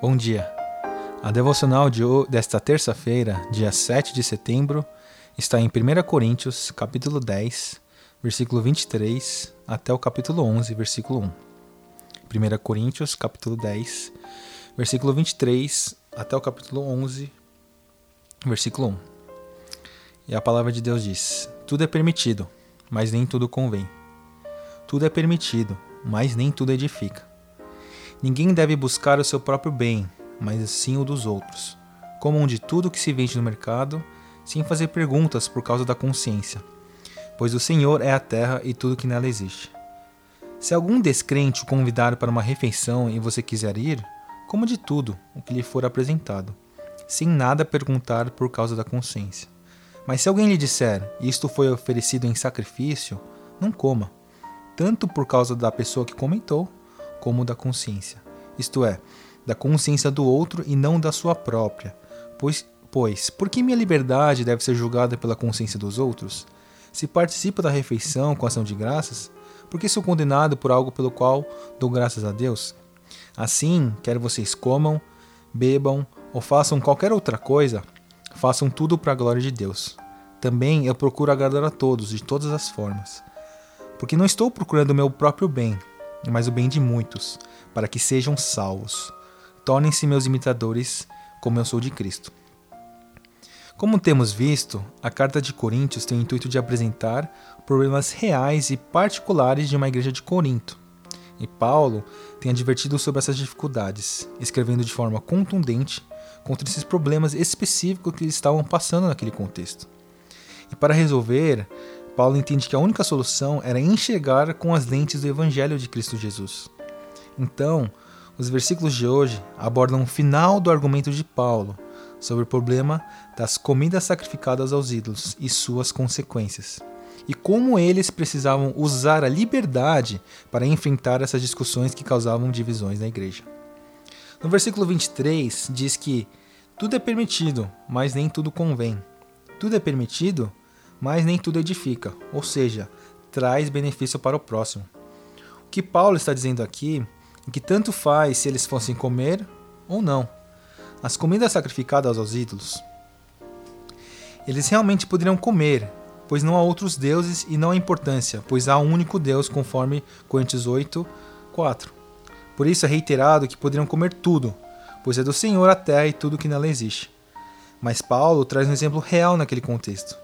Bom dia. A devocional de desta terça-feira, dia 7 de setembro, está em 1 Coríntios, capítulo 10, versículo 23, até o capítulo 11, versículo 1. 1 Coríntios, capítulo 10, versículo 23, até o capítulo 11, versículo 1. E a palavra de Deus diz: Tudo é permitido, mas nem tudo convém. Tudo é permitido, mas nem tudo edifica. Ninguém deve buscar o seu próprio bem, mas sim o dos outros. Comam de tudo que se vende no mercado, sem fazer perguntas por causa da consciência, pois o Senhor é a terra e tudo que nela existe. Se algum descrente o convidar para uma refeição e você quiser ir, coma de tudo o que lhe for apresentado, sem nada perguntar por causa da consciência. Mas se alguém lhe disser, isto foi oferecido em sacrifício, não coma, tanto por causa da pessoa que comentou, como da consciência. Isto é, da consciência do outro e não da sua própria. Pois, pois, por que minha liberdade deve ser julgada pela consciência dos outros? Se participo da refeição com ação de graças, por que sou condenado por algo pelo qual dou graças a Deus? Assim, quer vocês comam, bebam ou façam qualquer outra coisa, façam tudo para a glória de Deus. Também eu procuro agradar a todos de todas as formas, porque não estou procurando o meu próprio bem, mas o bem de muitos, para que sejam salvos. Tornem-se meus imitadores, como eu sou de Cristo. Como temos visto, a carta de Coríntios tem o intuito de apresentar problemas reais e particulares de uma igreja de Corinto. E Paulo tem advertido sobre essas dificuldades, escrevendo de forma contundente contra esses problemas específicos que eles estavam passando naquele contexto. E para resolver, Paulo entende que a única solução era enxergar com as lentes do Evangelho de Cristo Jesus. Então, os versículos de hoje abordam o final do argumento de Paulo sobre o problema das comidas sacrificadas aos ídolos e suas consequências, e como eles precisavam usar a liberdade para enfrentar essas discussões que causavam divisões na igreja. No versículo 23 diz que tudo é permitido, mas nem tudo convém. Tudo é permitido, mas nem tudo edifica, ou seja, traz benefício para o próximo. O que Paulo está dizendo aqui é que tanto faz se eles fossem comer ou não. As comidas sacrificadas aos ídolos, eles realmente poderiam comer, pois não há outros deuses e não há importância, pois há um único Deus, conforme Coríntios 8, 4. Por isso é reiterado que poderiam comer tudo, pois é do Senhor a terra e tudo que nela existe. Mas Paulo traz um exemplo real naquele contexto.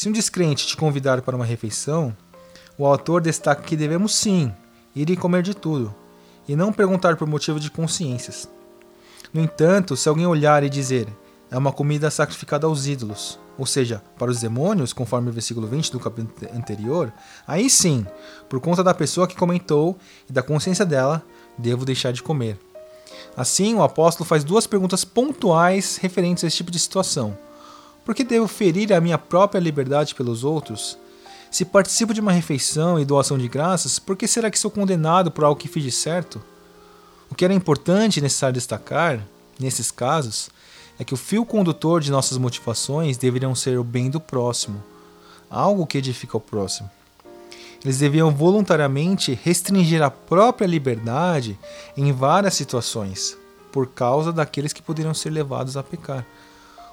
Se um descrente te convidar para uma refeição, o autor destaca que devemos sim ir e comer de tudo, e não perguntar por motivo de consciências. No entanto, se alguém olhar e dizer é uma comida sacrificada aos ídolos, ou seja, para os demônios, conforme o versículo 20 do capítulo anterior, aí sim, por conta da pessoa que comentou e da consciência dela, devo deixar de comer. Assim, o apóstolo faz duas perguntas pontuais referentes a esse tipo de situação. Por que devo ferir a minha própria liberdade pelos outros? Se participo de uma refeição e doação de graças, por que será que sou condenado por algo que fiz de certo? O que era importante e necessário destacar, nesses casos, é que o fio condutor de nossas motivações deveriam ser o bem do próximo, algo que edifica o próximo. Eles deviam voluntariamente restringir a própria liberdade em várias situações, por causa daqueles que poderiam ser levados a pecar.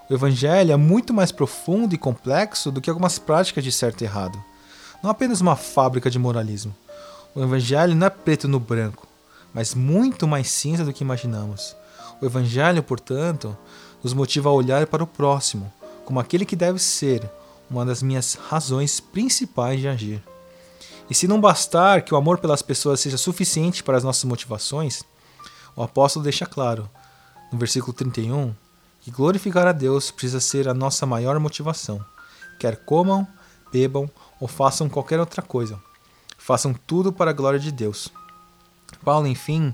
O evangelho é muito mais profundo e complexo do que algumas práticas de certo e errado. Não apenas uma fábrica de moralismo. O evangelho não é preto no branco, mas muito mais cinza do que imaginamos. O evangelho, portanto, nos motiva a olhar para o próximo como aquele que deve ser uma das minhas razões principais de agir. E se não bastar que o amor pelas pessoas seja suficiente para as nossas motivações, o apóstolo deixa claro, no versículo 31, que glorificar a Deus precisa ser a nossa maior motivação. Quer comam, bebam ou façam qualquer outra coisa. Façam tudo para a glória de Deus. Paulo, enfim,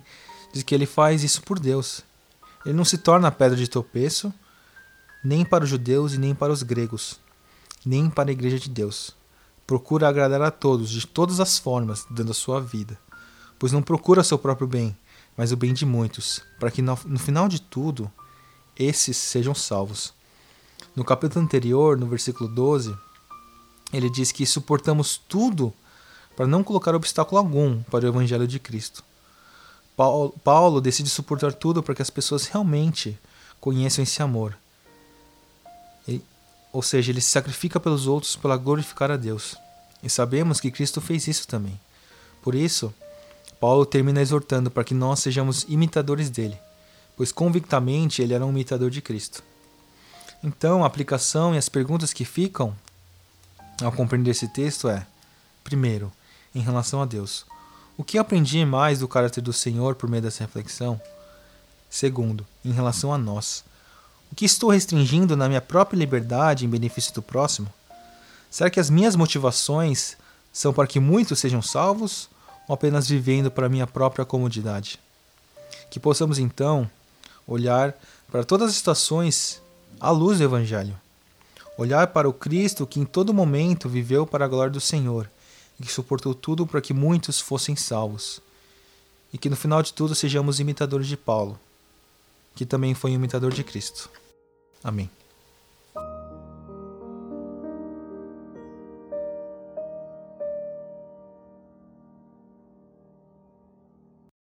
diz que ele faz isso por Deus. Ele não se torna pedra de tropeço, nem para os judeus e nem para os gregos, nem para a igreja de Deus. Procura agradar a todos, de todas as formas, dando a sua vida. Pois não procura seu próprio bem, mas o bem de muitos, para que no, no final de tudo, esses sejam salvos. No capítulo anterior, no versículo 12, ele diz que suportamos tudo para não colocar obstáculo algum para o evangelho de Cristo. Paulo, decide suportar tudo para que as pessoas realmente conheçam esse amor. Ou seja, ele se sacrifica pelos outros para glorificar a Deus. E sabemos que Cristo fez isso também. Por isso, Paulo termina exortando para que nós sejamos imitadores dele, pois convictamente ele era um imitador de Cristo. Então, a aplicação e as perguntas que ficam ao compreender esse texto é: primeiro, em relação a Deus, o que aprendi mais do caráter do Senhor por meio dessa reflexão? Segundo, em relação a nós, o que estou restringindo na minha própria liberdade em benefício do próximo? Será que as minhas motivações são para que muitos sejam salvos ou apenas vivendo para minha própria comodidade? Que possamos então olhar para todas as situações à luz do Evangelho. Olhar para o Cristo que em todo momento viveu para a glória do Senhor e que suportou tudo para que muitos fossem salvos. E que no final de tudo sejamos imitadores de Paulo, que também foi um imitador de Cristo. Amém.